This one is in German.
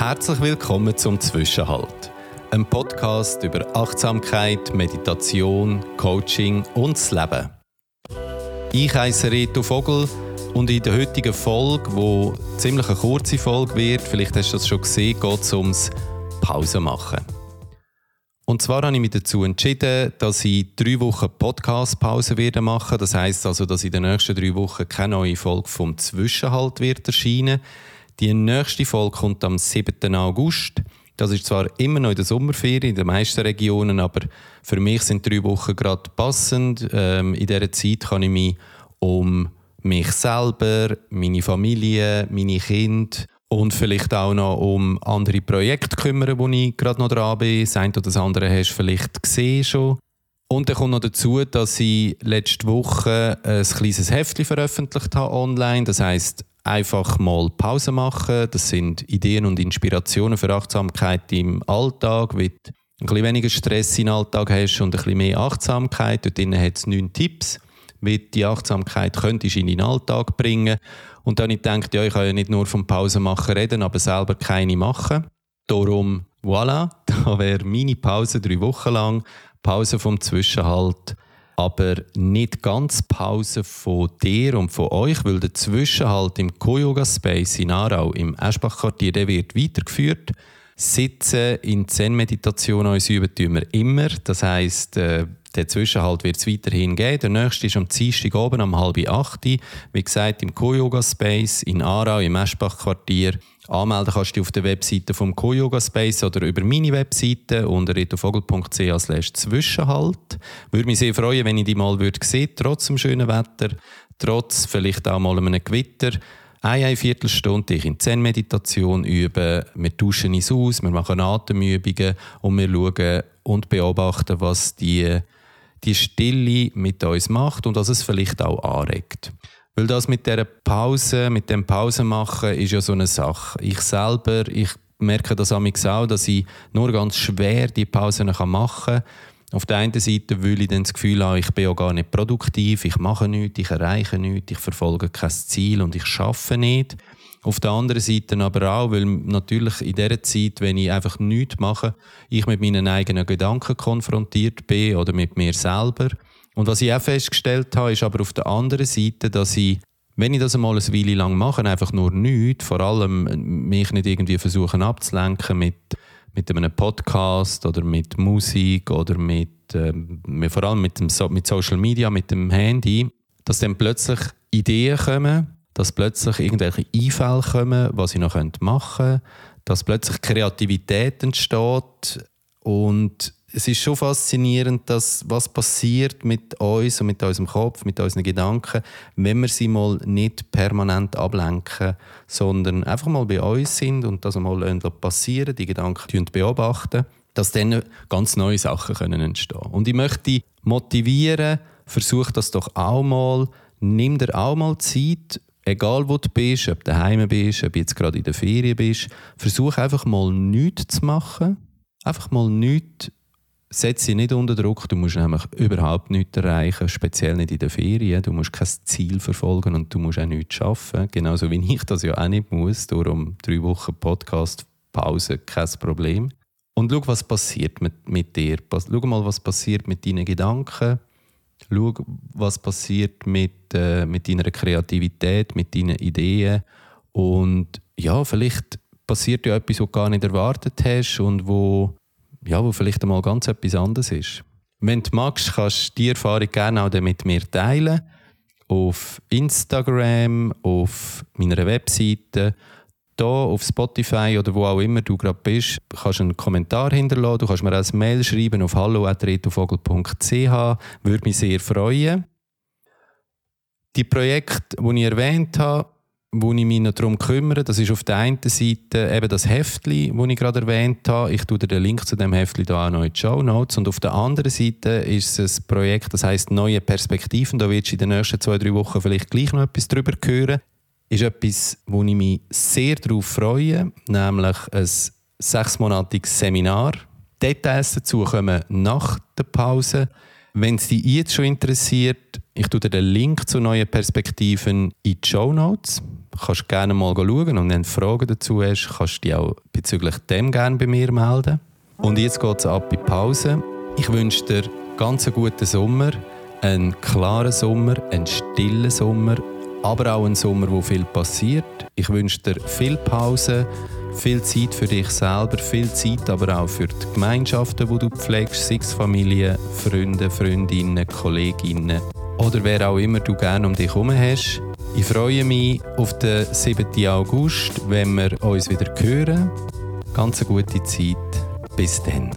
Herzlich willkommen zum Zwischenhalt. Ein Podcast über Achtsamkeit, Meditation, Coaching und das Leben. Ich heiße Reto Vogel und in der heutigen Folge, wo ziemlich eine kurze Folge wird, vielleicht hast du das schon gesehen, geht es ums Pause machen. Und zwar habe ich mich dazu entschieden, dass ich drei Wochen Podcast-Pause werde. Das heißt also, dass in den nächsten drei Wochen keine neue Folge vom Zwischenhalt wird erscheinen. Die nächste Folge kommt am 7. August. Das ist zwar immer noch in der Sommerferien in den meisten Regionen, aber für mich sind drei Wochen gerade passend. Ähm, in dieser Zeit kann ich mich um mich selber, meine Familie, meine Kinder und vielleicht auch noch um andere Projekte kümmern, wo ich gerade noch dran bin. Das eine oder das andere hast du vielleicht gesehen schon. Und dann kommt noch dazu, dass ich letzte Woche ein kleines Heftchen veröffentlicht habe online. Das heißt einfach mal Pause machen. Das sind Ideen und Inspirationen für Achtsamkeit im Alltag, wie du ein bisschen weniger Stress im Alltag hast und ein bisschen mehr Achtsamkeit. Dort drin hat es neun Tipps, wie du die Achtsamkeit könntest in deinen Alltag bringen Und dann habe ich gedacht, ja, ich kann ja nicht nur vom Pause machen reden, aber selber keine machen. Darum, voilà, da wäre meine Pause drei Wochen lang. Pause vom Zwischenhalt aber nicht ganz Pause von dir und von euch, weil der Zwischenhalt im Co-Yoga Space in Aarau im Eschbach-Quartier, wird weitergeführt. Sitzen in Zen-Meditation uns üben wir immer. Das heisst, äh, der Zwischenhalt wird es weiterhin geben. Der nächste ist am Dienstag oben um halb acht. Wie gesagt, im Co-Yoga Space in Aarau im Eschbach-Quartier. Anmelden kannst du auf der Webseite vom Co-Yoga Space oder über meine Webseite unter retofogel.ch slash Zwischenhalt. Würde mich sehr freuen, wenn ich die mal würde sehen, trotz dem schönen Wetter, trotz vielleicht auch mal einem Gewitter. Eine, eine Viertelstunde ich in Zen-Meditation üben, wir tauschen uns aus, wir machen Atemübungen und wir schauen und beobachten, was die, die Stille mit uns macht und was es vielleicht auch anregt. Weil das mit der Pause, mit dem Pause machen, ist ja so eine Sache. Ich selber, ich merke das auch, dass ich nur ganz schwer die Pausen machen kann. Auf der einen Seite will ich dann das Gefühl haben, ich bin ja gar nicht produktiv, ich mache nichts, ich erreiche nichts, ich verfolge kein Ziel und ich schaffe nicht. Auf der anderen Seite aber auch, weil natürlich in dieser Zeit, wenn ich einfach nichts mache, ich mit meinen eigenen Gedanken konfrontiert bin oder mit mir selber und was ich auch festgestellt habe, ist aber auf der anderen Seite, dass ich, wenn ich das einmal eine Weile lang mache, einfach nur nichts, vor allem mich nicht irgendwie versuchen abzulenken mit, mit einem Podcast oder mit Musik oder mit, äh, vor allem mit, dem, mit Social Media, mit dem Handy, dass dann plötzlich Ideen kommen, dass plötzlich irgendwelche Einfälle kommen, was ich noch machen könnte, dass plötzlich Kreativität entsteht und es ist schon faszinierend, dass, was passiert mit uns und mit unserem Kopf, mit unseren Gedanken, wenn wir sie mal nicht permanent ablenken, sondern einfach mal bei uns sind und das mal passieren, die Gedanken beobachten, dass dann ganz neue Sachen können entstehen Und ich möchte motivieren, versuch das doch auch mal, nimm dir auch mal Zeit, egal wo du bist, ob du daheim bist, ob du jetzt gerade in der Ferien bist, versuch einfach mal nichts zu machen. Einfach mal nichts setze sie nicht unter Druck. Du musst nämlich überhaupt nichts erreichen, speziell nicht in den Ferien. Du musst kein Ziel verfolgen und du musst auch nichts schaffen. Genauso wie ich das ja auch nicht muss. Darum drei Wochen Podcast-Pause, kein Problem. Und schau, was passiert mit, mit dir. Schau mal, was passiert mit deinen Gedanken. Schau, was passiert mit, äh, mit deiner Kreativität, mit deinen Ideen. Und ja, vielleicht passiert ja etwas, was du gar nicht erwartet hast und wo ja, wo vielleicht einmal ganz etwas anderes ist. Wenn du magst, kannst du die Erfahrung gerne auch mit mir teilen. Auf Instagram, auf meiner Webseite, hier auf Spotify oder wo auch immer du gerade bist, kannst du einen Kommentar hinterlassen. Du kannst mir auch eine Mail schreiben auf hallo.retofogel.ch. Würde mich sehr freuen. Die Projekte, die ich erwähnt habe, wo ich mich noch darum kümmere, das ist auf der einen Seite eben das Heftli, das ich gerade erwähnt habe. Ich tue dir den Link zu dem Heftli da auch noch in die Show Notes. Und auf der anderen Seite ist es ein Projekt, das heißt Neue Perspektiven. Da wirst du in den nächsten zwei, drei Wochen vielleicht gleich noch etwas darüber hören. Ist etwas, wo ich mich sehr darauf freue, nämlich ein sechsmonatiges Seminar. Details dazu kommen nach der Pause. Wenn es dich jetzt schon interessiert, ich tue dir den Link zu neuen Perspektiven in die Show Notes. Kannst gerne mal schauen und wenn du Fragen dazu hast, kannst du dich auch bezüglich dem gerne bei mir melden. Und jetzt geht es ab in die Pause. Ich wünsche dir ganz einen guten Sommer, einen klaren Sommer, einen stillen Sommer, aber auch einen Sommer, wo viel passiert. Ich wünsche dir viel Pause, viel Zeit für dich selber, viel Zeit aber auch für die Gemeinschaften, die du pflegst, sei es Familie, Freunde, Freundinnen, Kolleginnen oder wer auch immer du gerne um dich herum hast. Ich freue mich auf den 7. August, wenn wir uns wieder hören. Ganz eine gute Zeit. Bis dann.